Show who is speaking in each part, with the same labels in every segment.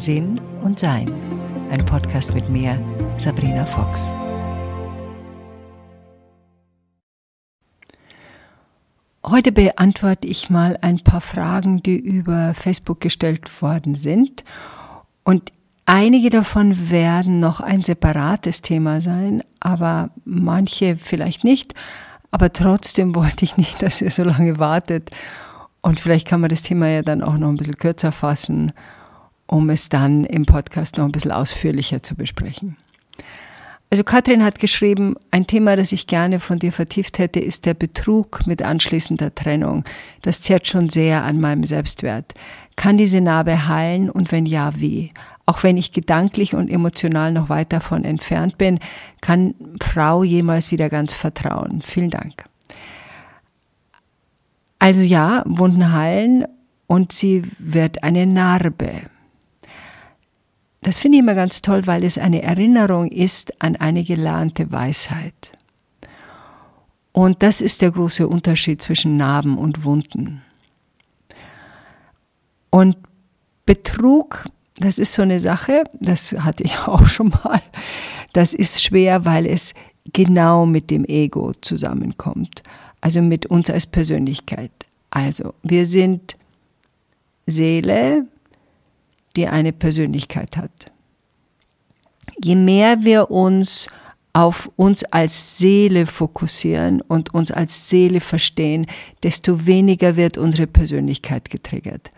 Speaker 1: Sinn und Sein. Ein Podcast mit mir, Sabrina Fox. Heute beantworte ich mal ein paar Fragen, die über Facebook gestellt worden sind. Und einige davon werden noch ein separates Thema sein, aber manche vielleicht nicht. Aber trotzdem wollte ich nicht, dass ihr so lange wartet. Und vielleicht kann man das Thema ja dann auch noch ein bisschen kürzer fassen um es dann im Podcast noch ein bisschen ausführlicher zu besprechen. Also Katrin hat geschrieben, ein Thema, das ich gerne von dir vertieft hätte, ist der Betrug mit anschließender Trennung. Das zehrt schon sehr an meinem Selbstwert. Kann diese Narbe heilen und wenn ja, wie? Auch wenn ich gedanklich und emotional noch weit davon entfernt bin, kann Frau jemals wieder ganz vertrauen. Vielen Dank. Also ja, Wunden heilen und sie wird eine Narbe. Das finde ich immer ganz toll, weil es eine Erinnerung ist an eine gelernte Weisheit. Und das ist der große Unterschied zwischen Narben und Wunden. Und Betrug, das ist so eine Sache, das hatte ich auch schon mal, das ist schwer, weil es genau mit dem Ego zusammenkommt, also mit uns als Persönlichkeit. Also, wir sind Seele, die eine Persönlichkeit hat. Je mehr wir uns auf uns als Seele fokussieren und uns als Seele verstehen, desto weniger wird unsere Persönlichkeit getriggert.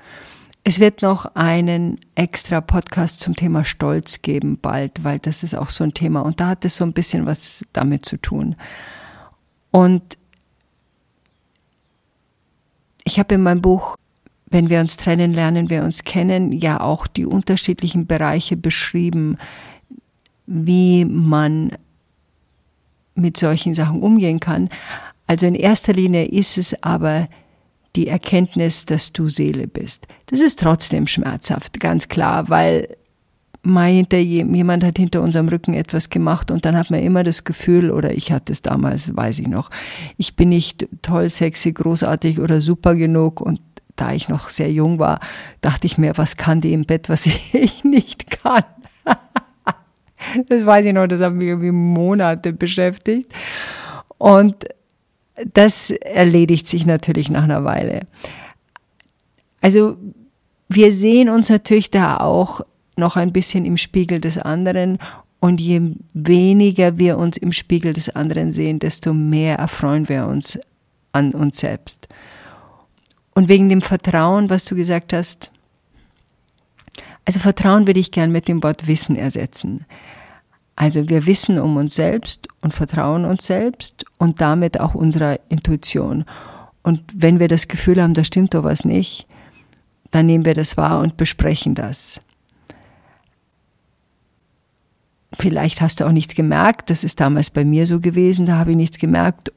Speaker 1: Es wird noch einen extra Podcast zum Thema Stolz geben bald, weil das ist auch so ein Thema und da hat es so ein bisschen was damit zu tun. Und ich habe in meinem Buch wenn wir uns trennen, lernen wir uns kennen, ja auch die unterschiedlichen Bereiche beschrieben, wie man mit solchen Sachen umgehen kann. Also in erster Linie ist es aber die Erkenntnis, dass du Seele bist. Das ist trotzdem schmerzhaft, ganz klar, weil mal hinter jemand hat hinter unserem Rücken etwas gemacht und dann hat man immer das Gefühl, oder ich hatte es damals, weiß ich noch, ich bin nicht toll, sexy, großartig oder super genug und da ich noch sehr jung war, dachte ich mir, was kann die im Bett, was ich nicht kann. das weiß ich noch, das hat mich irgendwie Monate beschäftigt. Und das erledigt sich natürlich nach einer Weile. Also wir sehen uns natürlich da auch noch ein bisschen im Spiegel des anderen und je weniger wir uns im Spiegel des anderen sehen, desto mehr erfreuen wir uns an uns selbst. Und wegen dem Vertrauen, was du gesagt hast, also Vertrauen würde ich gern mit dem Wort Wissen ersetzen. Also wir wissen um uns selbst und vertrauen uns selbst und damit auch unserer Intuition. Und wenn wir das Gefühl haben, da stimmt doch was nicht, dann nehmen wir das wahr und besprechen das. Vielleicht hast du auch nichts gemerkt, das ist damals bei mir so gewesen, da habe ich nichts gemerkt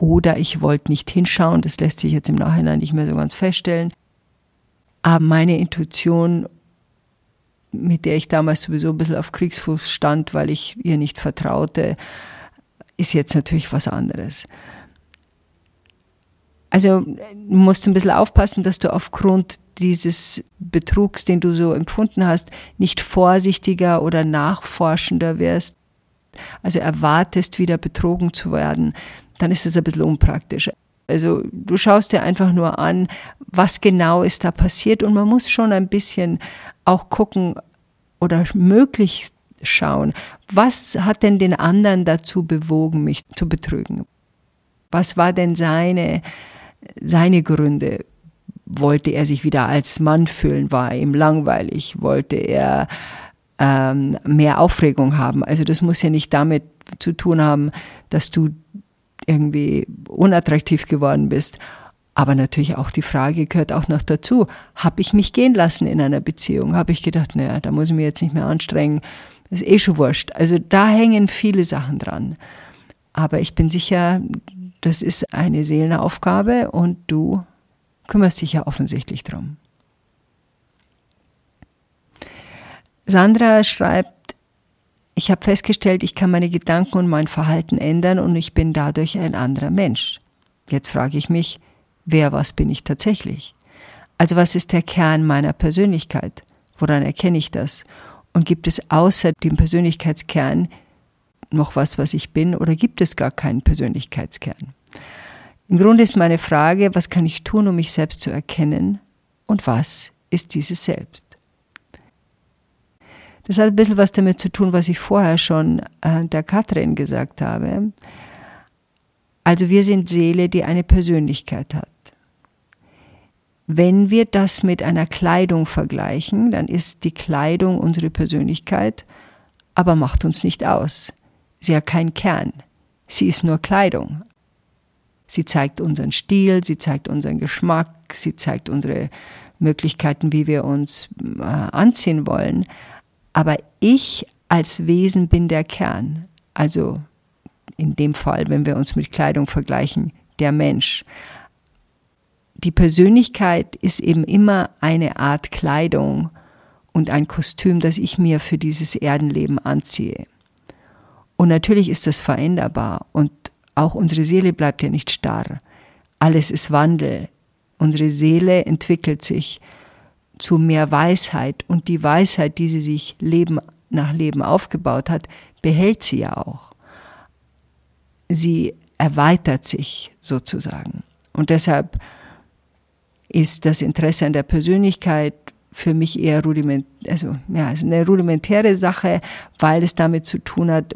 Speaker 1: oder ich wollte nicht hinschauen, das lässt sich jetzt im Nachhinein nicht mehr so ganz feststellen. Aber meine Intuition, mit der ich damals sowieso ein bisschen auf Kriegsfuß stand, weil ich ihr nicht vertraute, ist jetzt natürlich was anderes. Also du musst ein bisschen aufpassen, dass du aufgrund dieses Betrugs, den du so empfunden hast, nicht vorsichtiger oder nachforschender wirst. Also erwartest, wieder betrogen zu werden dann ist es ein bisschen unpraktisch. Also du schaust dir einfach nur an, was genau ist da passiert und man muss schon ein bisschen auch gucken oder möglichst schauen, was hat denn den anderen dazu bewogen, mich zu betrügen? Was war denn seine, seine Gründe? Wollte er sich wieder als Mann fühlen? War ihm langweilig? Wollte er ähm, mehr Aufregung haben? Also das muss ja nicht damit zu tun haben, dass du irgendwie unattraktiv geworden bist. Aber natürlich auch die Frage gehört auch noch dazu, habe ich mich gehen lassen in einer Beziehung? Habe ich gedacht, naja, da muss ich mich jetzt nicht mehr anstrengen, das ist eh schon wurscht. Also da hängen viele Sachen dran. Aber ich bin sicher, das ist eine Seelenaufgabe und du kümmerst dich ja offensichtlich drum. Sandra schreibt, ich habe festgestellt, ich kann meine Gedanken und mein Verhalten ändern und ich bin dadurch ein anderer Mensch. Jetzt frage ich mich, wer was bin ich tatsächlich? Also was ist der Kern meiner Persönlichkeit? Woran erkenne ich das? Und gibt es außer dem Persönlichkeitskern noch was, was ich bin, oder gibt es gar keinen Persönlichkeitskern? Im Grunde ist meine Frage, was kann ich tun, um mich selbst zu erkennen und was ist dieses Selbst? Das hat ein bisschen was damit zu tun, was ich vorher schon äh, der Katrin gesagt habe. Also wir sind Seele, die eine Persönlichkeit hat. Wenn wir das mit einer Kleidung vergleichen, dann ist die Kleidung unsere Persönlichkeit, aber macht uns nicht aus. Sie hat keinen Kern. Sie ist nur Kleidung. Sie zeigt unseren Stil, sie zeigt unseren Geschmack, sie zeigt unsere Möglichkeiten, wie wir uns äh, anziehen wollen. Aber ich als Wesen bin der Kern. Also in dem Fall, wenn wir uns mit Kleidung vergleichen, der Mensch die Persönlichkeit ist eben immer eine Art Kleidung und ein Kostüm, das ich mir für dieses Erdenleben anziehe. Und natürlich ist das veränderbar und auch unsere Seele bleibt ja nicht starr. Alles ist Wandel. Unsere Seele entwickelt sich zu mehr Weisheit und die Weisheit, die sie sich Leben nach Leben aufgebaut hat, behält sie ja auch. Sie erweitert sich sozusagen. Und deshalb ist das Interesse an der Persönlichkeit für mich eher rudiment, also ja, ist eine rudimentäre Sache, weil es damit zu tun hat,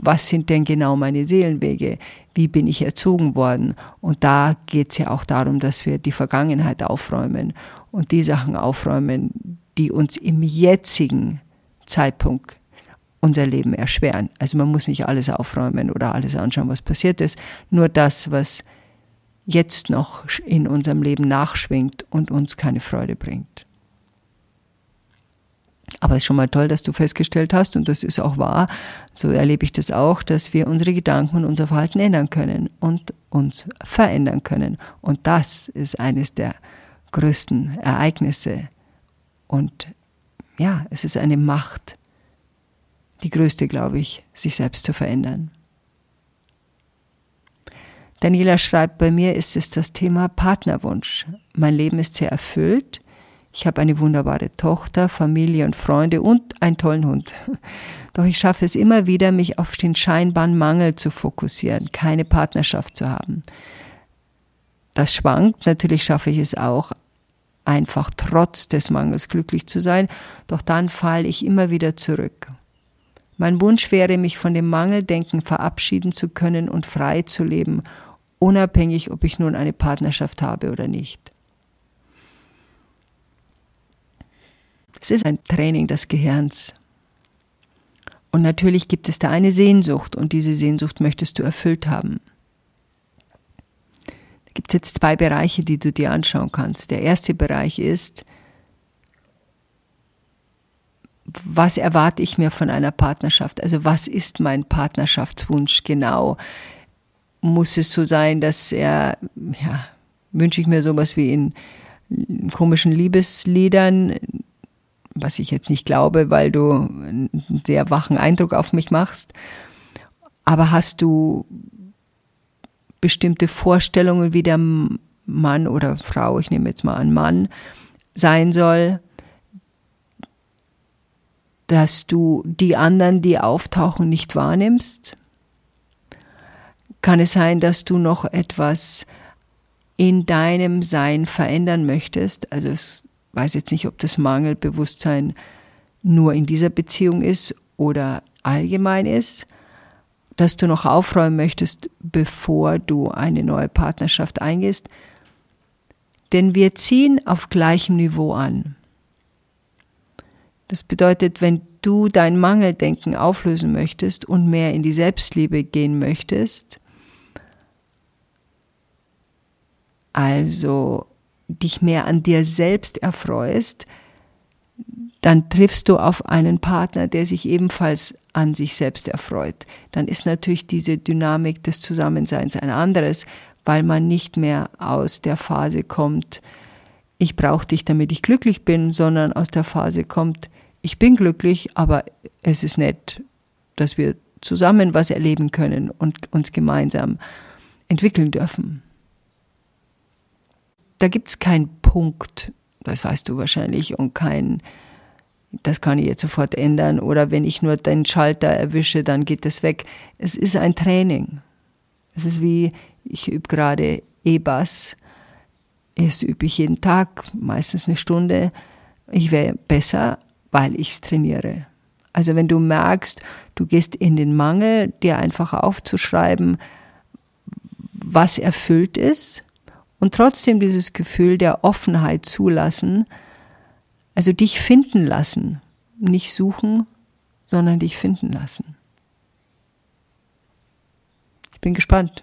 Speaker 1: was sind denn genau meine Seelenwege? Wie bin ich erzogen worden? Und da geht es ja auch darum, dass wir die Vergangenheit aufräumen und die Sachen aufräumen, die uns im jetzigen Zeitpunkt unser Leben erschweren. Also man muss nicht alles aufräumen oder alles anschauen, was passiert ist. Nur das, was jetzt noch in unserem Leben nachschwingt und uns keine Freude bringt. Aber es ist schon mal toll, dass du festgestellt hast, und das ist auch wahr, so erlebe ich das auch, dass wir unsere Gedanken und unser Verhalten ändern können und uns verändern können. Und das ist eines der größten Ereignisse. Und ja, es ist eine Macht, die größte, glaube ich, sich selbst zu verändern. Daniela schreibt, bei mir ist es das Thema Partnerwunsch. Mein Leben ist sehr erfüllt. Ich habe eine wunderbare Tochter, Familie und Freunde und einen tollen Hund. Doch ich schaffe es immer wieder, mich auf den scheinbaren Mangel zu fokussieren, keine Partnerschaft zu haben. Das schwankt, natürlich schaffe ich es auch, einfach trotz des Mangels glücklich zu sein, doch dann falle ich immer wieder zurück. Mein Wunsch wäre, mich von dem Mangeldenken verabschieden zu können und frei zu leben unabhängig, ob ich nun eine Partnerschaft habe oder nicht. Es ist ein Training des Gehirns. Und natürlich gibt es da eine Sehnsucht und diese Sehnsucht möchtest du erfüllt haben. Gibt es jetzt zwei Bereiche, die du dir anschauen kannst. Der erste Bereich ist, was erwarte ich mir von einer Partnerschaft? Also was ist mein Partnerschaftswunsch genau? muss es so sein, dass er, ja, wünsche ich mir sowas wie in komischen Liebesliedern, was ich jetzt nicht glaube, weil du einen sehr wachen Eindruck auf mich machst. Aber hast du bestimmte Vorstellungen, wie der Mann oder Frau, ich nehme jetzt mal an Mann, sein soll, dass du die anderen, die auftauchen, nicht wahrnimmst? kann es sein, dass du noch etwas in deinem Sein verändern möchtest. Also ich weiß jetzt nicht, ob das Mangelbewusstsein nur in dieser Beziehung ist oder allgemein ist, dass du noch aufräumen möchtest, bevor du eine neue Partnerschaft eingehst. Denn wir ziehen auf gleichem Niveau an. Das bedeutet, wenn du dein Mangeldenken auflösen möchtest und mehr in die Selbstliebe gehen möchtest, also dich mehr an dir selbst erfreust, dann triffst du auf einen Partner, der sich ebenfalls an sich selbst erfreut. Dann ist natürlich diese Dynamik des Zusammenseins ein anderes, weil man nicht mehr aus der Phase kommt, ich brauche dich, damit ich glücklich bin, sondern aus der Phase kommt, ich bin glücklich, aber es ist nett, dass wir zusammen was erleben können und uns gemeinsam entwickeln dürfen da gibt es keinen Punkt, das weißt du wahrscheinlich, und kein das kann ich jetzt sofort ändern oder wenn ich nur den Schalter erwische, dann geht es weg. Es ist ein Training. Es ist wie, ich übe gerade E-Bass. Erst übe ich jeden Tag, meistens eine Stunde. Ich wäre besser, weil ich es trainiere. Also wenn du merkst, du gehst in den Mangel, dir einfach aufzuschreiben, was erfüllt ist und trotzdem dieses Gefühl der Offenheit zulassen, also dich finden lassen, nicht suchen, sondern dich finden lassen. Ich bin gespannt.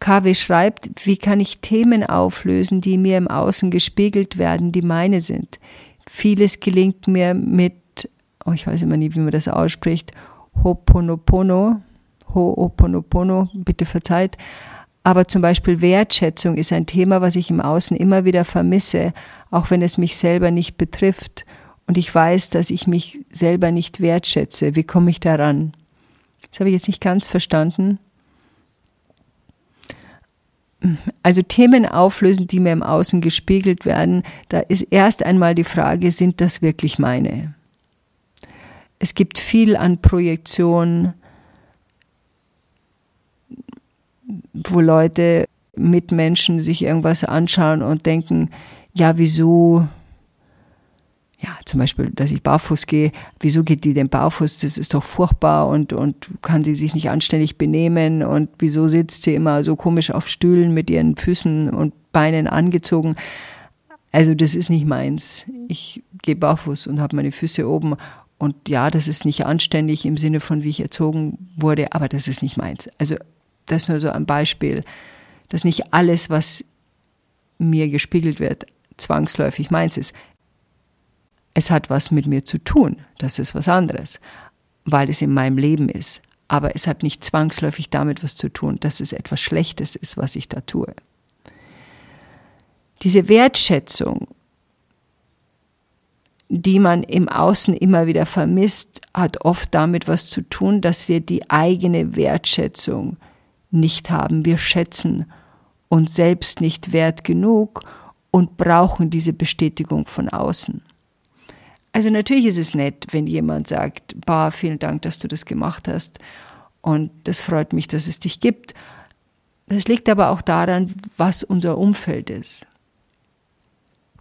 Speaker 1: KW schreibt, wie kann ich Themen auflösen, die mir im Außen gespiegelt werden, die meine sind. Vieles gelingt mir mit, oh, ich weiß immer nie, wie man das ausspricht, Ho'oponopono, Ho'oponopono, bitte verzeiht. Aber zum Beispiel Wertschätzung ist ein Thema, was ich im Außen immer wieder vermisse, auch wenn es mich selber nicht betrifft. Und ich weiß, dass ich mich selber nicht wertschätze. Wie komme ich daran? Das habe ich jetzt nicht ganz verstanden. Also Themen auflösen, die mir im Außen gespiegelt werden, da ist erst einmal die Frage, sind das wirklich meine? Es gibt viel an Projektion, wo Leute mit Menschen sich irgendwas anschauen und denken, ja, wieso, ja, zum Beispiel, dass ich barfuß gehe, wieso geht die denn barfuß? Das ist doch furchtbar und, und kann sie sich nicht anständig benehmen und wieso sitzt sie immer so komisch auf Stühlen mit ihren Füßen und Beinen angezogen? Also das ist nicht meins. Ich gehe barfuß und habe meine Füße oben und ja, das ist nicht anständig im Sinne von, wie ich erzogen wurde, aber das ist nicht meins. Also das nur so ein Beispiel, dass nicht alles, was mir gespiegelt wird, zwangsläufig meins ist. Es hat was mit mir zu tun, das ist was anderes, weil es in meinem Leben ist. Aber es hat nicht zwangsläufig damit was zu tun, dass es etwas Schlechtes ist, was ich da tue. Diese Wertschätzung, die man im Außen immer wieder vermisst, hat oft damit was zu tun, dass wir die eigene Wertschätzung nicht haben. Wir schätzen uns selbst nicht wert genug und brauchen diese Bestätigung von außen. Also natürlich ist es nett, wenn jemand sagt, bah, vielen Dank, dass du das gemacht hast und das freut mich, dass es dich gibt. Das liegt aber auch daran, was unser Umfeld ist.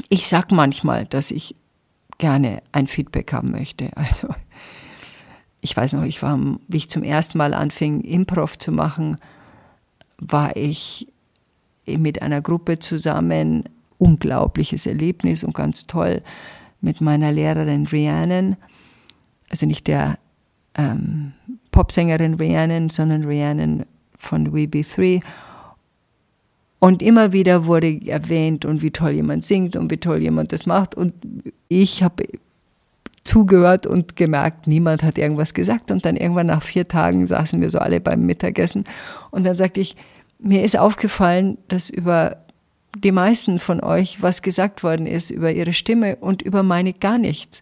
Speaker 1: Ich sage manchmal, dass ich gerne ein Feedback haben möchte. Also ich weiß noch, ich war, wie ich zum ersten Mal anfing, Improv zu machen, war ich mit einer Gruppe zusammen, unglaubliches Erlebnis und ganz toll, mit meiner Lehrerin Rhiannon, also nicht der ähm, Popsängerin Rhiannon, sondern Rhiannon von We Be Three. Und immer wieder wurde erwähnt und wie toll jemand singt und wie toll jemand das macht. Und ich habe zugehört und gemerkt, niemand hat irgendwas gesagt. Und dann irgendwann nach vier Tagen saßen wir so alle beim Mittagessen. Und dann sagte ich, mir ist aufgefallen, dass über die meisten von euch was gesagt worden ist über ihre Stimme und über meine gar nichts.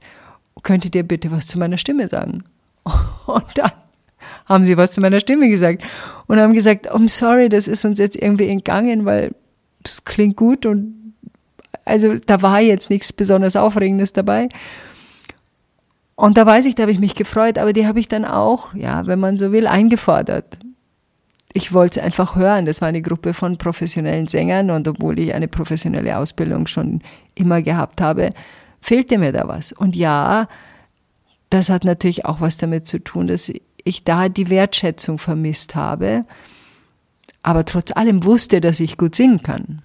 Speaker 1: Könntet ihr bitte was zu meiner Stimme sagen? Und dann haben sie was zu meiner Stimme gesagt und haben gesagt, I'm sorry, das ist uns jetzt irgendwie entgangen, weil das klingt gut und also da war jetzt nichts besonders Aufregendes dabei. Und da weiß ich, da habe ich mich gefreut, aber die habe ich dann auch, ja, wenn man so will, eingefordert. Ich wollte es einfach hören. Das war eine Gruppe von professionellen Sängern und obwohl ich eine professionelle Ausbildung schon immer gehabt habe, fehlte mir da was. Und ja, das hat natürlich auch was damit zu tun, dass ich da die Wertschätzung vermisst habe, aber trotz allem wusste, dass ich gut singen kann.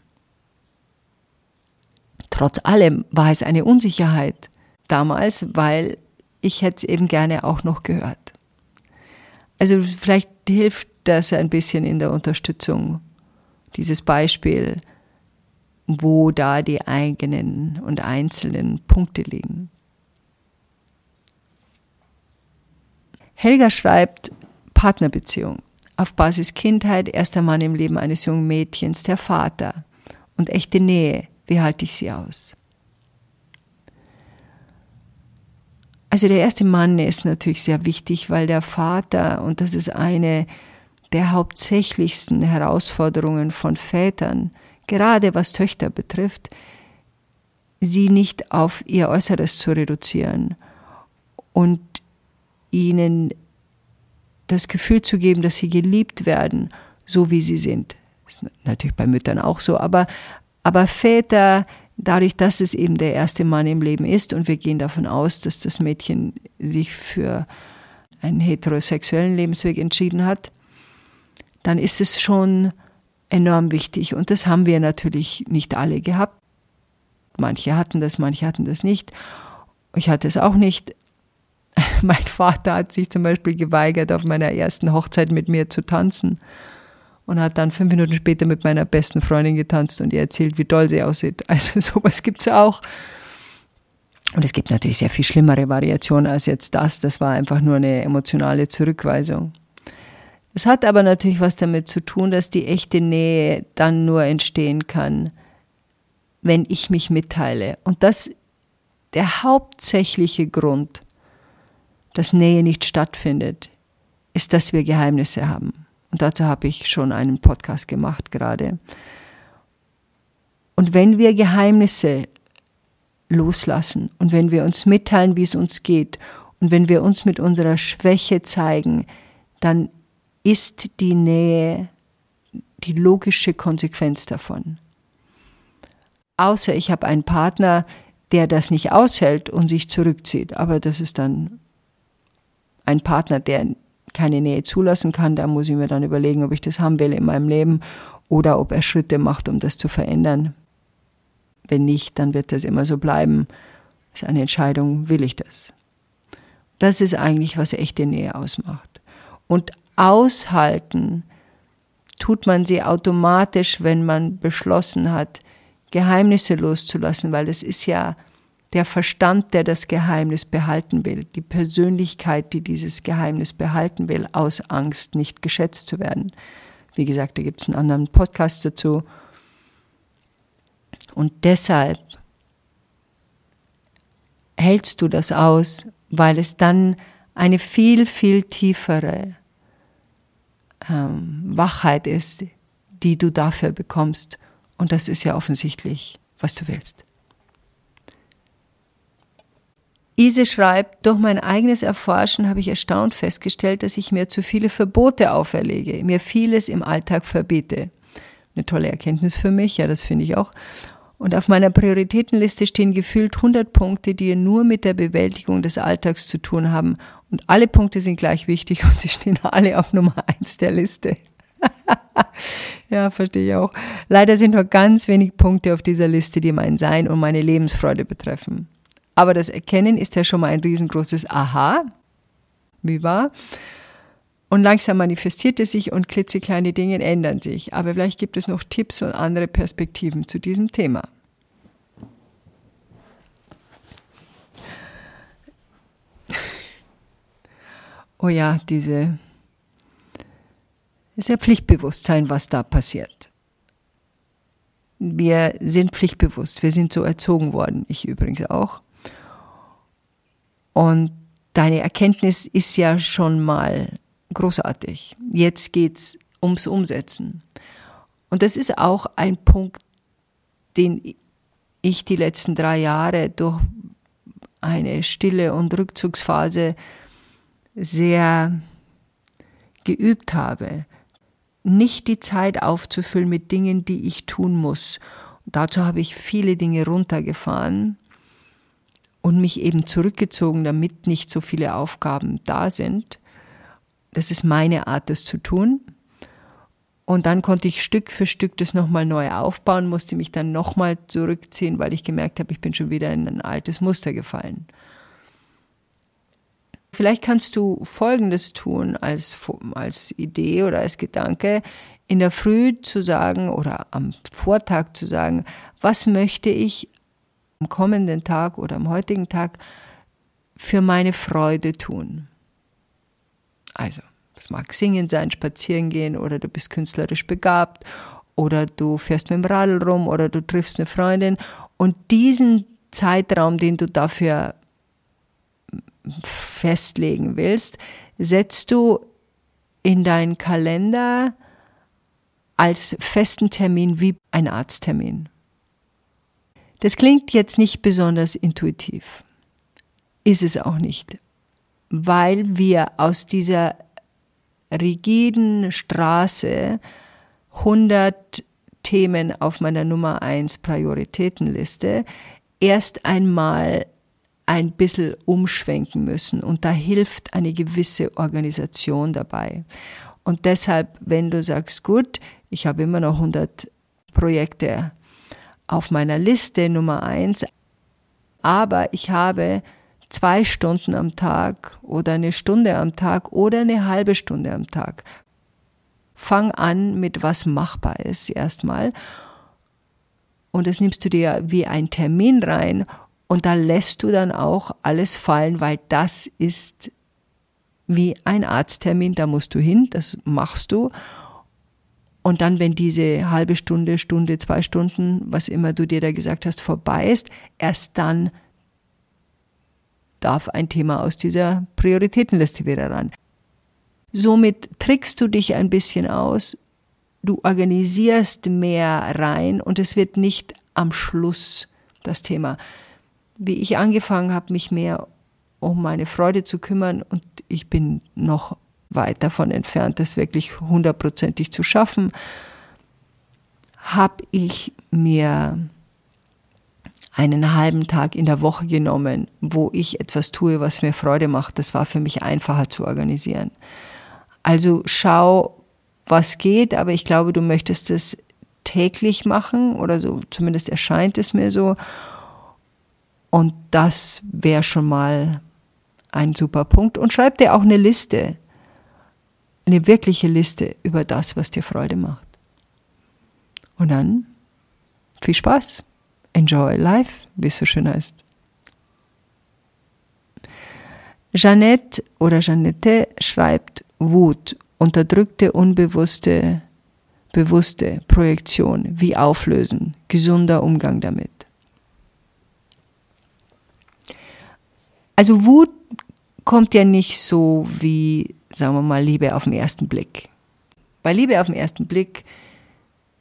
Speaker 1: Trotz allem war es eine Unsicherheit damals, weil ich hätte es eben gerne auch noch gehört. Also vielleicht hilft das ein bisschen in der Unterstützung, dieses Beispiel, wo da die eigenen und einzelnen Punkte liegen. Helga schreibt Partnerbeziehung. Auf Basis Kindheit, erster Mann im Leben eines jungen Mädchens, der Vater. Und echte Nähe, wie halte ich sie aus? Also der erste Mann ist natürlich sehr wichtig, weil der Vater, und das ist eine der hauptsächlichsten Herausforderungen von Vätern, gerade was Töchter betrifft, sie nicht auf ihr Äußeres zu reduzieren und ihnen das Gefühl zu geben, dass sie geliebt werden, so wie sie sind. Das ist natürlich bei Müttern auch so, aber, aber Väter, dadurch, dass es eben der erste Mann im Leben ist und wir gehen davon aus, dass das Mädchen sich für einen heterosexuellen Lebensweg entschieden hat, dann ist es schon enorm wichtig. Und das haben wir natürlich nicht alle gehabt. Manche hatten das, manche hatten das nicht. Ich hatte es auch nicht. Mein Vater hat sich zum Beispiel geweigert, auf meiner ersten Hochzeit mit mir zu tanzen und hat dann fünf Minuten später mit meiner besten Freundin getanzt und ihr erzählt, wie toll sie aussieht. Also sowas gibt es auch. Und es gibt natürlich sehr viel schlimmere Variationen als jetzt das. Das war einfach nur eine emotionale Zurückweisung. Es hat aber natürlich was damit zu tun, dass die echte Nähe dann nur entstehen kann, wenn ich mich mitteile. Und das der hauptsächliche Grund, dass Nähe nicht stattfindet, ist, dass wir Geheimnisse haben. Und dazu habe ich schon einen Podcast gemacht gerade. Und wenn wir Geheimnisse loslassen und wenn wir uns mitteilen, wie es uns geht und wenn wir uns mit unserer Schwäche zeigen, dann ist die Nähe die logische Konsequenz davon. Außer ich habe einen Partner, der das nicht aushält und sich zurückzieht. Aber das ist dann ein Partner, der keine Nähe zulassen kann. Da muss ich mir dann überlegen, ob ich das haben will in meinem Leben oder ob er Schritte macht, um das zu verändern. Wenn nicht, dann wird das immer so bleiben. Das ist eine Entscheidung, will ich das? Das ist eigentlich, was echte Nähe ausmacht. Und aushalten tut man sie automatisch, wenn man beschlossen hat, Geheimnisse loszulassen, weil es ist ja der Verstand, der das Geheimnis behalten will, die Persönlichkeit, die dieses Geheimnis behalten will, aus Angst, nicht geschätzt zu werden. Wie gesagt, da gibt es einen anderen Podcast dazu. Und deshalb hältst du das aus, weil es dann eine viel, viel tiefere ähm, Wachheit ist, die du dafür bekommst. Und das ist ja offensichtlich, was du willst. Ise schreibt, durch mein eigenes Erforschen habe ich erstaunt festgestellt, dass ich mir zu viele Verbote auferlege, mir vieles im Alltag verbiete. Eine tolle Erkenntnis für mich, ja, das finde ich auch. Und auf meiner Prioritätenliste stehen gefühlt 100 Punkte, die nur mit der Bewältigung des Alltags zu tun haben. Und alle Punkte sind gleich wichtig und sie stehen alle auf Nummer eins der Liste. ja, verstehe ich auch. Leider sind nur ganz wenig Punkte auf dieser Liste, die mein Sein und meine Lebensfreude betreffen. Aber das Erkennen ist ja schon mal ein riesengroßes Aha. Wie war? Und langsam manifestiert es sich und klitzekleine Dinge ändern sich. Aber vielleicht gibt es noch Tipps und andere Perspektiven zu diesem Thema. Oh ja, diese sehr Pflichtbewusstsein, was da passiert. Wir sind pflichtbewusst, wir sind so erzogen worden, ich übrigens auch. Und deine Erkenntnis ist ja schon mal großartig. Jetzt geht's ums Umsetzen. Und das ist auch ein Punkt, den ich die letzten drei Jahre durch eine stille und Rückzugsphase sehr geübt habe. Nicht die Zeit aufzufüllen mit Dingen, die ich tun muss. Und dazu habe ich viele Dinge runtergefahren und mich eben zurückgezogen, damit nicht so viele Aufgaben da sind. Das ist meine Art, das zu tun. Und dann konnte ich Stück für Stück das nochmal neu aufbauen, musste mich dann nochmal zurückziehen, weil ich gemerkt habe, ich bin schon wieder in ein altes Muster gefallen. Vielleicht kannst du Folgendes tun als, als Idee oder als Gedanke, in der Früh zu sagen oder am Vortag zu sagen, was möchte ich am kommenden Tag oder am heutigen Tag für meine Freude tun. Also, das mag Singen sein, Spazieren gehen oder du bist künstlerisch begabt oder du fährst mit dem Radl rum oder du triffst eine Freundin und diesen Zeitraum, den du dafür festlegen willst, setzt du in deinen Kalender als festen Termin wie ein Arzttermin. Das klingt jetzt nicht besonders intuitiv. Ist es auch nicht, weil wir aus dieser rigiden Straße 100 Themen auf meiner Nummer 1 Prioritätenliste erst einmal ein bisschen umschwenken müssen und da hilft eine gewisse Organisation dabei. Und deshalb, wenn du sagst, gut, ich habe immer noch 100 Projekte auf meiner Liste Nummer 1, aber ich habe zwei Stunden am Tag oder eine Stunde am Tag oder eine halbe Stunde am Tag. Fang an mit was machbar ist erstmal. Und das nimmst du dir wie ein Termin rein und da lässt du dann auch alles fallen, weil das ist wie ein Arzttermin, da musst du hin, das machst du. Und dann, wenn diese halbe Stunde, Stunde, zwei Stunden, was immer du dir da gesagt hast, vorbei ist, erst dann darf ein Thema aus dieser Prioritätenliste wieder ran. Somit trickst du dich ein bisschen aus, du organisierst mehr rein und es wird nicht am Schluss das Thema. Wie ich angefangen habe, mich mehr um meine Freude zu kümmern und ich bin noch weit davon entfernt, das wirklich hundertprozentig zu schaffen, habe ich mir einen halben Tag in der Woche genommen, wo ich etwas tue, was mir Freude macht. Das war für mich einfacher zu organisieren. Also schau, was geht, aber ich glaube, du möchtest es täglich machen oder so, zumindest erscheint es mir so. Und das wäre schon mal ein super Punkt. Und schreib dir auch eine Liste, eine wirkliche Liste über das, was dir Freude macht. Und dann viel Spaß. Enjoy life, wie es so schön heißt. Jeannette oder Jeannette schreibt Wut, unterdrückte, unbewusste, bewusste Projektion, wie auflösen, gesunder Umgang damit. Also Wut kommt ja nicht so wie, sagen wir mal, Liebe auf den ersten Blick. Bei Liebe auf den ersten Blick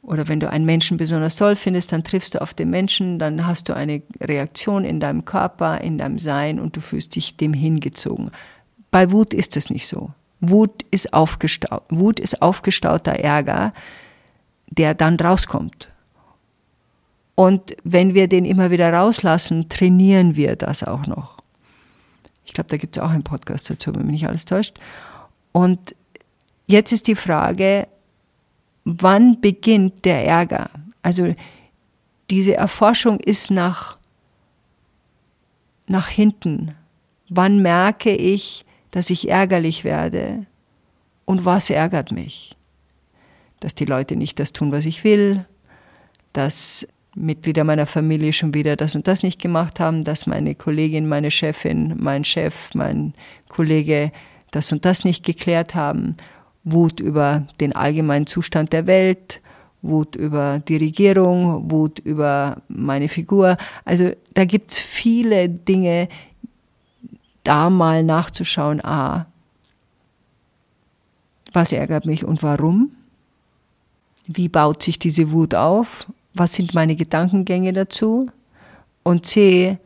Speaker 1: oder wenn du einen Menschen besonders toll findest, dann triffst du auf den Menschen, dann hast du eine Reaktion in deinem Körper, in deinem Sein und du fühlst dich dem hingezogen. Bei Wut ist es nicht so. Wut ist aufgestaut. Wut ist aufgestauter Ärger, der dann rauskommt. Und wenn wir den immer wieder rauslassen, trainieren wir das auch noch. Ich glaube, da gibt es auch einen Podcast dazu, wenn mich nicht alles täuscht. Und jetzt ist die Frage, wann beginnt der Ärger? Also diese Erforschung ist nach, nach hinten. Wann merke ich, dass ich ärgerlich werde? Und was ärgert mich? Dass die Leute nicht das tun, was ich will, dass Mitglieder meiner Familie schon wieder das und das nicht gemacht haben, dass meine Kollegin, meine Chefin, mein Chef, mein Kollege das und das nicht geklärt haben Wut über den allgemeinen Zustand der Welt, Wut über die Regierung, Wut über meine Figur. Also da gibt es viele Dinge, da mal nachzuschauen, ah, was ärgert mich und warum? Wie baut sich diese Wut auf? Was sind meine Gedankengänge dazu? Und C,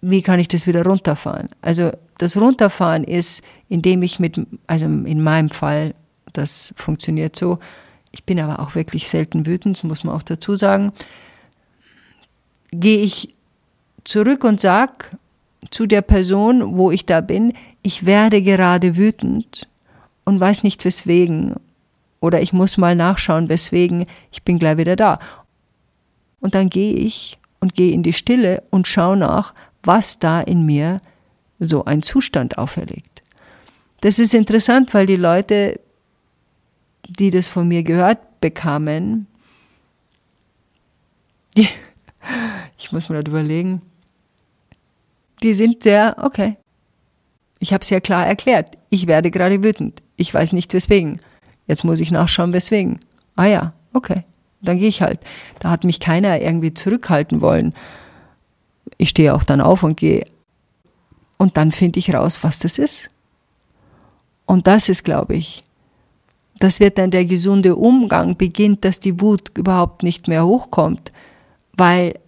Speaker 1: wie kann ich das wieder runterfahren? Also das Runterfahren ist, indem ich mit, also in meinem Fall, das funktioniert so, ich bin aber auch wirklich selten wütend, das muss man auch dazu sagen, gehe ich zurück und sage zu der Person, wo ich da bin, ich werde gerade wütend und weiß nicht weswegen. Oder ich muss mal nachschauen, weswegen, ich bin gleich wieder da. Und dann gehe ich und gehe in die Stille und schaue nach, was da in mir so ein Zustand auferlegt. Das ist interessant, weil die Leute, die das von mir gehört bekamen, die, ich muss mir das überlegen, die sind sehr, okay. Ich habe es ja klar erklärt. Ich werde gerade wütend. Ich weiß nicht weswegen. Jetzt muss ich nachschauen, weswegen. Ah ja, okay. Dann gehe ich halt. Da hat mich keiner irgendwie zurückhalten wollen. Ich stehe auch dann auf und gehe und dann finde ich raus, was das ist. Und das ist, glaube ich, das wird dann der gesunde Umgang beginnt, dass die Wut überhaupt nicht mehr hochkommt, weil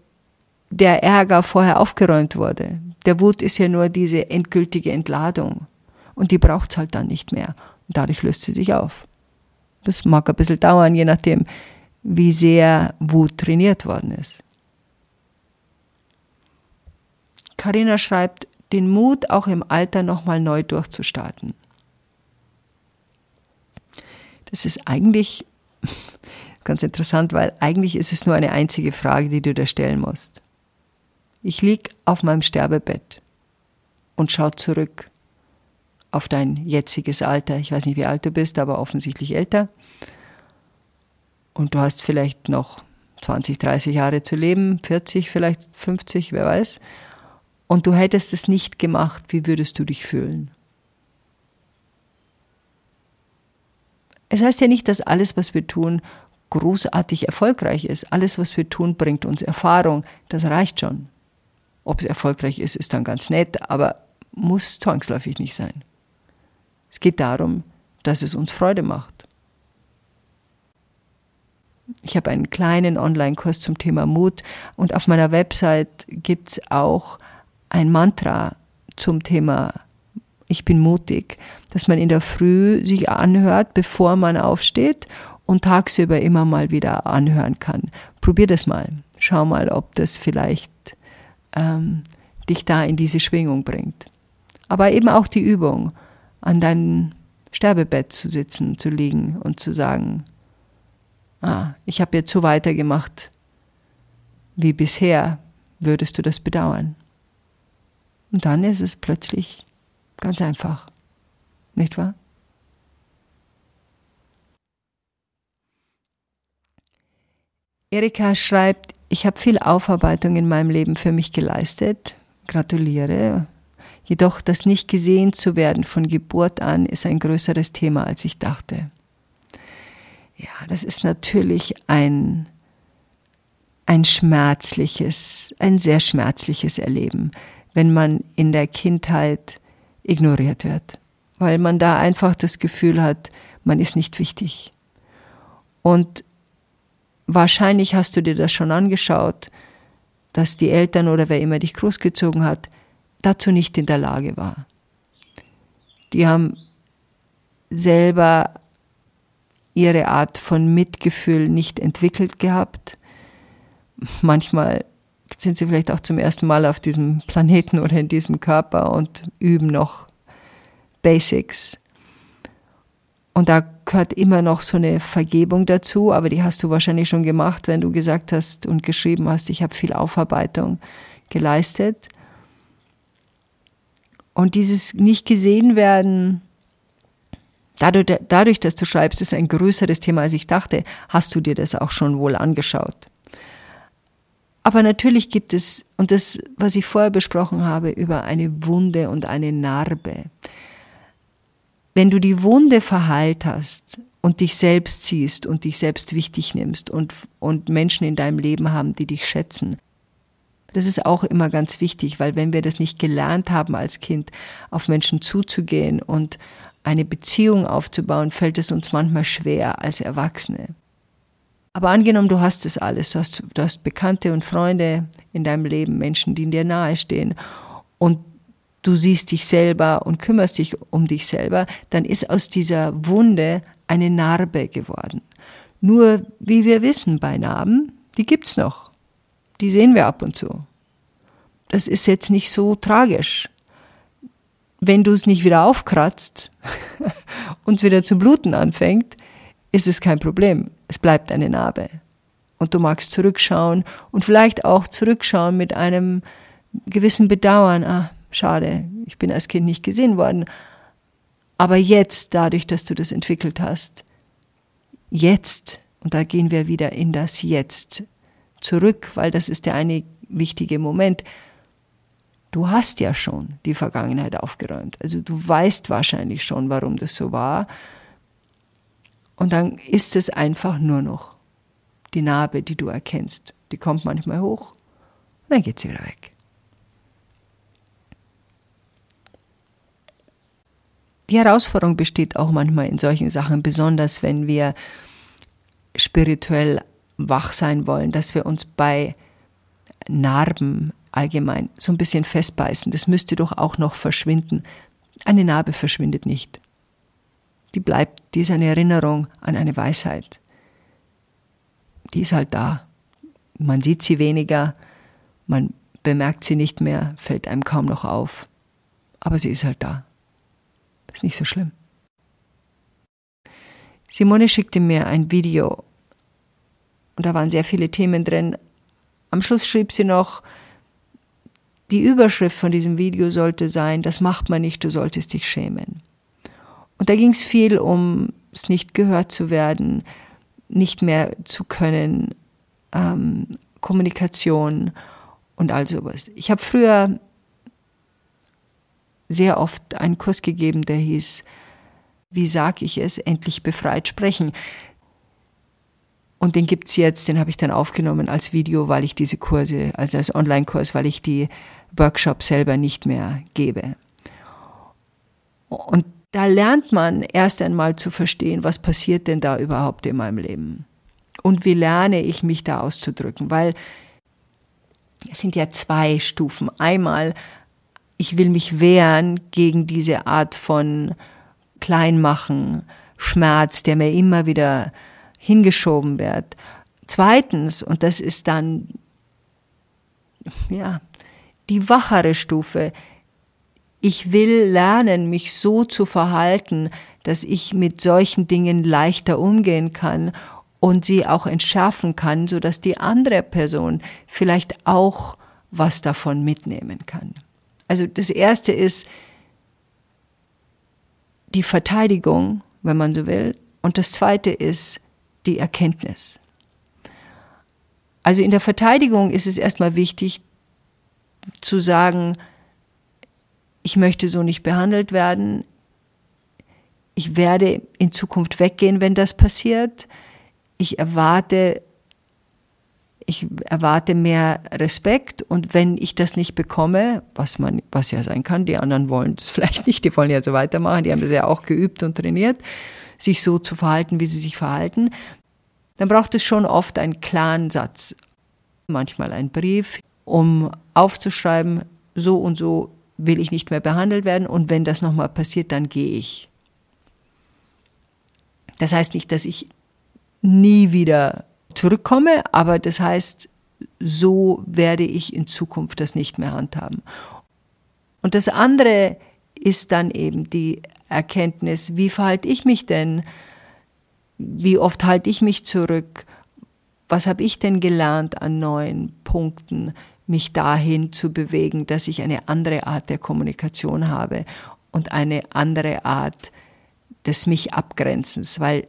Speaker 1: der Ärger vorher aufgeräumt wurde. Der Wut ist ja nur diese endgültige Entladung. Und die braucht es halt dann nicht mehr. Und dadurch löst sie sich auf. Das mag ein bisschen dauern, je nachdem, wie sehr Wut trainiert worden ist. Karina schreibt, den Mut auch im Alter nochmal neu durchzustarten. Das ist eigentlich ganz interessant, weil eigentlich ist es nur eine einzige Frage, die du dir stellen musst. Ich lieg auf meinem Sterbebett und schau zurück auf dein jetziges Alter. Ich weiß nicht, wie alt du bist, aber offensichtlich älter. Und du hast vielleicht noch 20, 30 Jahre zu leben, 40, vielleicht 50, wer weiß. Und du hättest es nicht gemacht, wie würdest du dich fühlen? Es heißt ja nicht, dass alles, was wir tun, großartig erfolgreich ist. Alles, was wir tun, bringt uns Erfahrung. Das reicht schon. Ob es erfolgreich ist, ist dann ganz nett, aber muss zwangsläufig nicht sein. Es geht darum, dass es uns Freude macht. Ich habe einen kleinen Online-Kurs zum Thema Mut und auf meiner Website gibt es auch ein Mantra zum Thema Ich bin mutig, dass man in der Früh sich anhört, bevor man aufsteht und tagsüber immer mal wieder anhören kann. Probier das mal. Schau mal, ob das vielleicht ähm, dich da in diese Schwingung bringt. Aber eben auch die Übung, an deinem Sterbebett zu sitzen, zu liegen und zu sagen, ah, ich habe jetzt so weitergemacht wie bisher, würdest du das bedauern? Und dann ist es plötzlich ganz einfach, nicht wahr? Erika schreibt, ich habe viel Aufarbeitung in meinem Leben für mich geleistet. Gratuliere. Jedoch das nicht gesehen zu werden von Geburt an ist ein größeres Thema, als ich dachte. Ja, das ist natürlich ein, ein schmerzliches, ein sehr schmerzliches Erleben, wenn man in der Kindheit ignoriert wird, weil man da einfach das Gefühl hat, man ist nicht wichtig. Und wahrscheinlich hast du dir das schon angeschaut, dass die Eltern oder wer immer dich großgezogen hat, dazu nicht in der Lage war. Die haben selber ihre Art von Mitgefühl nicht entwickelt gehabt. Manchmal sind sie vielleicht auch zum ersten Mal auf diesem Planeten oder in diesem Körper und üben noch Basics. Und da gehört immer noch so eine Vergebung dazu, aber die hast du wahrscheinlich schon gemacht, wenn du gesagt hast und geschrieben hast, ich habe viel Aufarbeitung geleistet. Und dieses nicht gesehen werden, dadurch, dadurch, dass du schreibst, ist ein größeres Thema, als ich dachte, hast du dir das auch schon wohl angeschaut. Aber natürlich gibt es, und das, was ich vorher besprochen habe, über eine Wunde und eine Narbe. Wenn du die Wunde verheilt hast und dich selbst siehst und dich selbst wichtig nimmst und, und Menschen in deinem Leben haben, die dich schätzen, das ist auch immer ganz wichtig, weil wenn wir das nicht gelernt haben als Kind, auf Menschen zuzugehen und eine Beziehung aufzubauen, fällt es uns manchmal schwer als Erwachsene. Aber angenommen, du hast es alles, du hast, du hast Bekannte und Freunde in deinem Leben, Menschen, die in dir nahestehen und du siehst dich selber und kümmerst dich um dich selber, dann ist aus dieser Wunde eine Narbe geworden. Nur, wie wir wissen bei Narben, die gibt's noch. Die sehen wir ab und zu. Das ist jetzt nicht so tragisch. Wenn du es nicht wieder aufkratzt und wieder zu bluten anfängt, ist es kein Problem. Es bleibt eine Narbe. Und du magst zurückschauen und vielleicht auch zurückschauen mit einem gewissen Bedauern. Ah, schade, ich bin als Kind nicht gesehen worden. Aber jetzt, dadurch, dass du das entwickelt hast, jetzt, und da gehen wir wieder in das Jetzt zurück, weil das ist der eine wichtige Moment. Du hast ja schon die Vergangenheit aufgeräumt. Also du weißt wahrscheinlich schon, warum das so war. Und dann ist es einfach nur noch die Narbe, die du erkennst. Die kommt manchmal hoch und dann geht sie wieder weg. Die Herausforderung besteht auch manchmal in solchen Sachen, besonders wenn wir spirituell wach sein wollen, dass wir uns bei Narben allgemein so ein bisschen festbeißen. Das müsste doch auch noch verschwinden. Eine Narbe verschwindet nicht. Die bleibt, die ist eine Erinnerung an eine Weisheit. Die ist halt da. Man sieht sie weniger, man bemerkt sie nicht mehr, fällt einem kaum noch auf. Aber sie ist halt da. Ist nicht so schlimm. Simone schickte mir ein Video und da waren sehr viele Themen drin. Am Schluss schrieb sie noch, die Überschrift von diesem Video sollte sein, das macht man nicht, du solltest dich schämen. Und da ging es viel um es nicht gehört zu werden, nicht mehr zu können, ähm, Kommunikation und all sowas. Ich habe früher sehr oft einen Kurs gegeben, der hieß, wie sage ich es, endlich befreit sprechen. Und den gibt es jetzt, den habe ich dann aufgenommen als Video, weil ich diese Kurse, also als Online-Kurs, weil ich die Workshops selber nicht mehr gebe. Und da lernt man erst einmal zu verstehen, was passiert denn da überhaupt in meinem Leben. Und wie lerne ich mich da auszudrücken, weil es sind ja zwei Stufen. Einmal, ich will mich wehren gegen diese Art von Kleinmachen, Schmerz, der mir immer wieder hingeschoben wird. Zweitens, und das ist dann, ja, die wachere Stufe. Ich will lernen, mich so zu verhalten, dass ich mit solchen Dingen leichter umgehen kann und sie auch entschärfen kann, sodass die andere Person vielleicht auch was davon mitnehmen kann. Also das erste ist die Verteidigung, wenn man so will, und das zweite ist die Erkenntnis. Also in der Verteidigung ist es erstmal wichtig zu sagen, ich möchte so nicht behandelt werden, ich werde in Zukunft weggehen, wenn das passiert, ich erwarte ich erwarte mehr Respekt. Und wenn ich das nicht bekomme, was man, was ja sein kann, die anderen wollen das vielleicht nicht, die wollen ja so weitermachen, die haben das ja auch geübt und trainiert, sich so zu verhalten, wie sie sich verhalten, dann braucht es schon oft einen klaren Satz, manchmal einen Brief, um aufzuschreiben, so und so will ich nicht mehr behandelt werden und wenn das nochmal passiert, dann gehe ich. Das heißt nicht, dass ich nie wieder zurückkomme, aber das heißt, so werde ich in Zukunft das nicht mehr handhaben. Und das andere ist dann eben die Erkenntnis, wie verhalte ich mich denn? Wie oft halte ich mich zurück? Was habe ich denn gelernt an neuen Punkten, mich dahin zu bewegen, dass ich eine andere Art der Kommunikation habe und eine andere Art des mich Abgrenzens, weil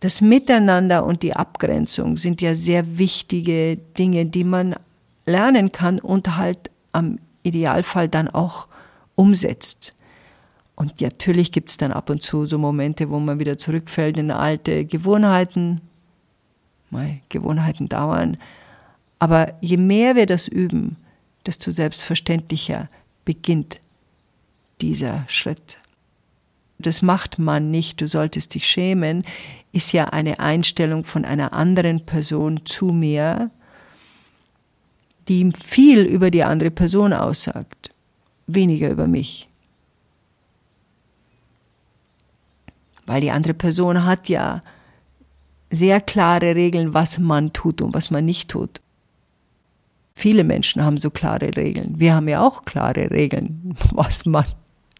Speaker 1: das Miteinander und die Abgrenzung sind ja sehr wichtige Dinge, die man lernen kann und halt am Idealfall dann auch umsetzt. Und natürlich gibt es dann ab und zu so Momente, wo man wieder zurückfällt in alte Gewohnheiten. Meine Gewohnheiten dauern. Aber je mehr wir das üben, desto selbstverständlicher beginnt dieser Schritt. Das macht man nicht, du solltest dich schämen, ist ja eine Einstellung von einer anderen Person zu mir, die viel über die andere Person aussagt, weniger über mich. Weil die andere Person hat ja sehr klare Regeln, was man tut und was man nicht tut. Viele Menschen haben so klare Regeln. Wir haben ja auch klare Regeln, was man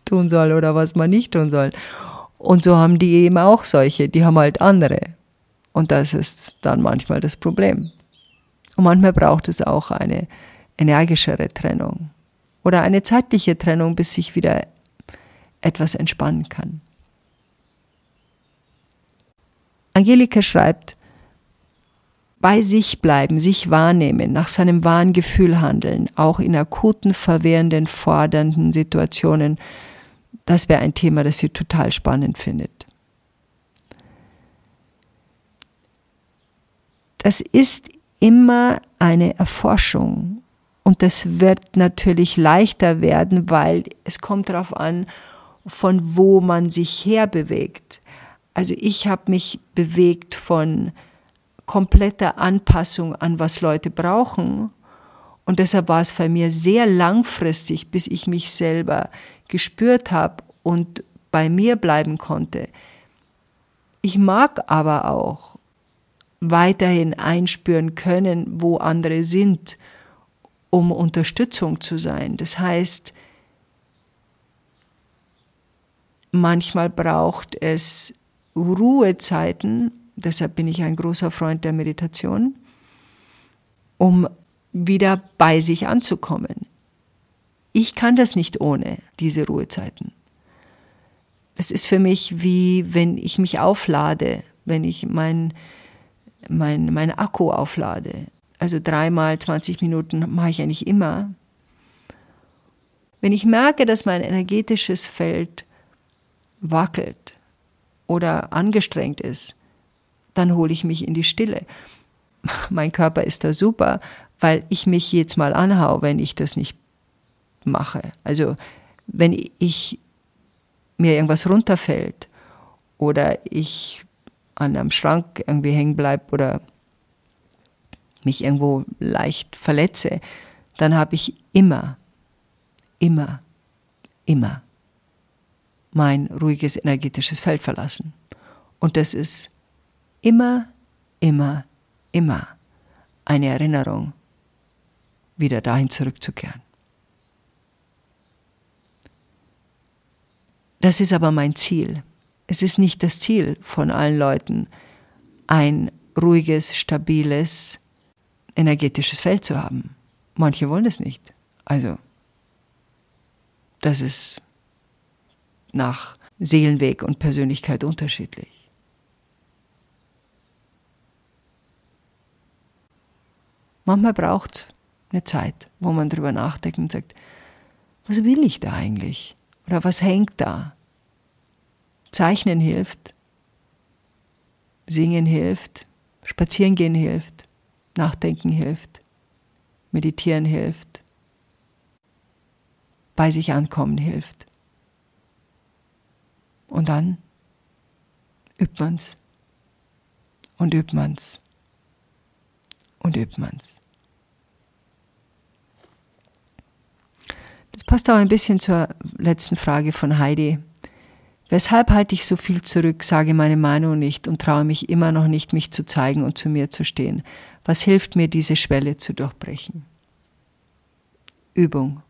Speaker 1: tun soll oder was man nicht tun soll. Und so haben die eben auch solche, die haben halt andere. Und das ist dann manchmal das Problem. Und manchmal braucht es auch eine energischere Trennung oder eine zeitliche Trennung, bis sich wieder etwas entspannen kann. Angelika schreibt, bei sich bleiben, sich wahrnehmen, nach seinem wahren Gefühl handeln, auch in akuten, verwehrenden, fordernden Situationen, das wäre ein Thema, das sie total spannend findet. Das ist immer eine Erforschung und das wird natürlich leichter werden, weil es kommt darauf an, von wo man sich herbewegt. Also ich habe mich bewegt von kompletter Anpassung an was Leute brauchen. Und deshalb war es bei mir sehr langfristig, bis ich mich selber gespürt habe und bei mir bleiben konnte. Ich mag aber auch weiterhin einspüren können, wo andere sind, um Unterstützung zu sein. Das heißt, manchmal braucht es Ruhezeiten, deshalb bin ich ein großer Freund der Meditation, um wieder bei sich anzukommen. Ich kann das nicht ohne diese Ruhezeiten. Es ist für mich wie wenn ich mich auflade, wenn ich mein, mein, mein Akku auflade. Also dreimal 20 Minuten mache ich eigentlich immer. Wenn ich merke, dass mein energetisches Feld wackelt oder angestrengt ist, dann hole ich mich in die Stille. Mein Körper ist da super, weil ich mich jetzt mal anhau, wenn ich das nicht mache. Also wenn ich mir irgendwas runterfällt oder ich an einem Schrank irgendwie hängen bleibe oder mich irgendwo leicht verletze, dann habe ich immer, immer, immer mein ruhiges energetisches Feld verlassen. Und das ist immer, immer, immer eine Erinnerung, wieder dahin zurückzukehren. Das ist aber mein Ziel. Es ist nicht das Ziel von allen Leuten, ein ruhiges, stabiles, energetisches Feld zu haben. Manche wollen es nicht. Also, das ist nach Seelenweg und Persönlichkeit unterschiedlich. Manchmal braucht es eine Zeit, wo man darüber nachdenkt und sagt, was will ich da eigentlich? Oder was hängt da? Zeichnen hilft, Singen hilft, Spazierengehen hilft, Nachdenken hilft, Meditieren hilft, bei sich ankommen hilft. Und dann übt man's und übt man's und übt man's. Das passt auch ein bisschen zur letzten Frage von Heidi. Weshalb halte ich so viel zurück, sage meine Meinung nicht und traue mich immer noch nicht, mich zu zeigen und zu mir zu stehen? Was hilft mir, diese Schwelle zu durchbrechen? Übung.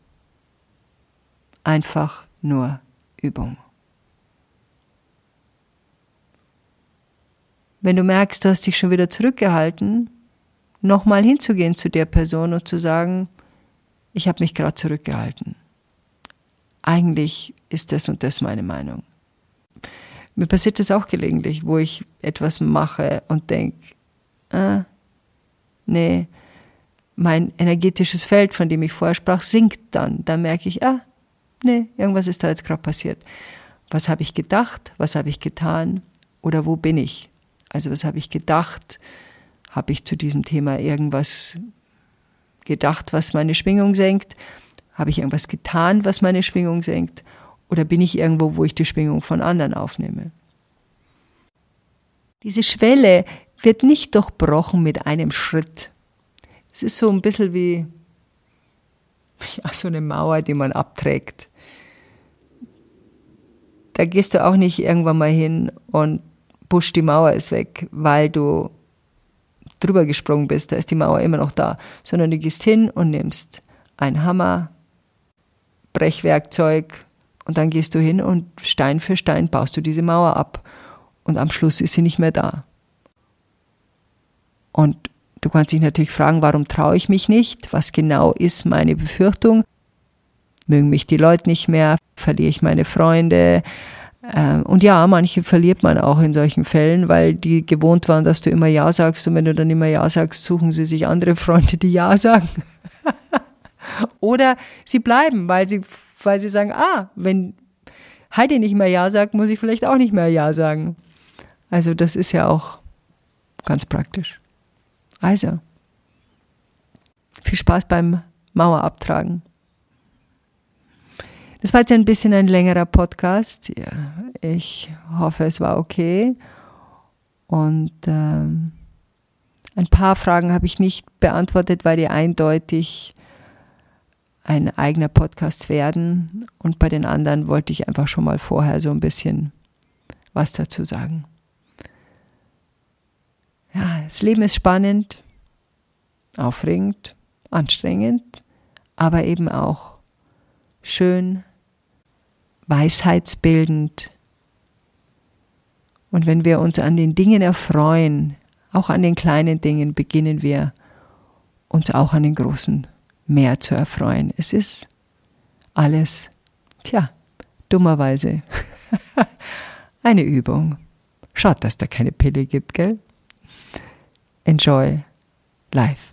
Speaker 1: Einfach nur Übung. Wenn du merkst, du hast dich schon wieder zurückgehalten, nochmal hinzugehen zu der Person und zu sagen, ich habe mich gerade zurückgehalten. Eigentlich ist das und das meine Meinung. Mir passiert das auch gelegentlich, wo ich etwas mache und denke, ah, nee, mein energetisches Feld, von dem ich vorher sprach, sinkt dann. Da merke ich, ah, nee, irgendwas ist da jetzt gerade passiert. Was habe ich gedacht? Was habe ich getan? Oder wo bin ich? Also was habe ich gedacht? Habe ich zu diesem Thema irgendwas gedacht, was meine Schwingung senkt? Habe ich irgendwas getan, was meine Schwingung senkt? Oder bin ich irgendwo, wo ich die Schwingung von anderen aufnehme? Diese Schwelle wird nicht durchbrochen mit einem Schritt. Es ist so ein bisschen wie ja, so eine Mauer, die man abträgt. Da gehst du auch nicht irgendwann mal hin und busch, die Mauer ist weg, weil du drüber gesprungen bist, da ist die Mauer immer noch da, sondern du gehst hin und nimmst einen Hammer, Brechwerkzeug und dann gehst du hin und Stein für Stein baust du diese Mauer ab und am Schluss ist sie nicht mehr da. Und du kannst dich natürlich fragen, warum traue ich mich nicht? Was genau ist meine Befürchtung? Mögen mich die Leute nicht mehr? Verliere ich meine Freunde? Ähm, und ja, manche verliert man auch in solchen Fällen, weil die gewohnt waren, dass du immer Ja sagst und wenn du dann immer Ja sagst, suchen sie sich andere Freunde, die Ja sagen. Oder sie bleiben, weil sie, weil sie sagen, ah, wenn Heidi nicht mehr Ja sagt, muss ich vielleicht auch nicht mehr Ja sagen. Also das ist ja auch ganz praktisch. Also, viel Spaß beim Mauerabtragen. Das war jetzt ein bisschen ein längerer Podcast. Ja, ich hoffe, es war okay. Und ähm, Ein paar Fragen habe ich nicht beantwortet, weil die eindeutig ein eigener Podcast werden. Und bei den anderen wollte ich einfach schon mal vorher so ein bisschen was dazu sagen. Ja, das Leben ist spannend, aufregend, anstrengend, aber eben auch schön, weisheitsbildend. Und wenn wir uns an den Dingen erfreuen, auch an den kleinen Dingen, beginnen wir uns auch an den großen mehr zu erfreuen. Es ist alles, tja, dummerweise eine Übung. Schaut, dass da keine Pille gibt, gell? Enjoy life.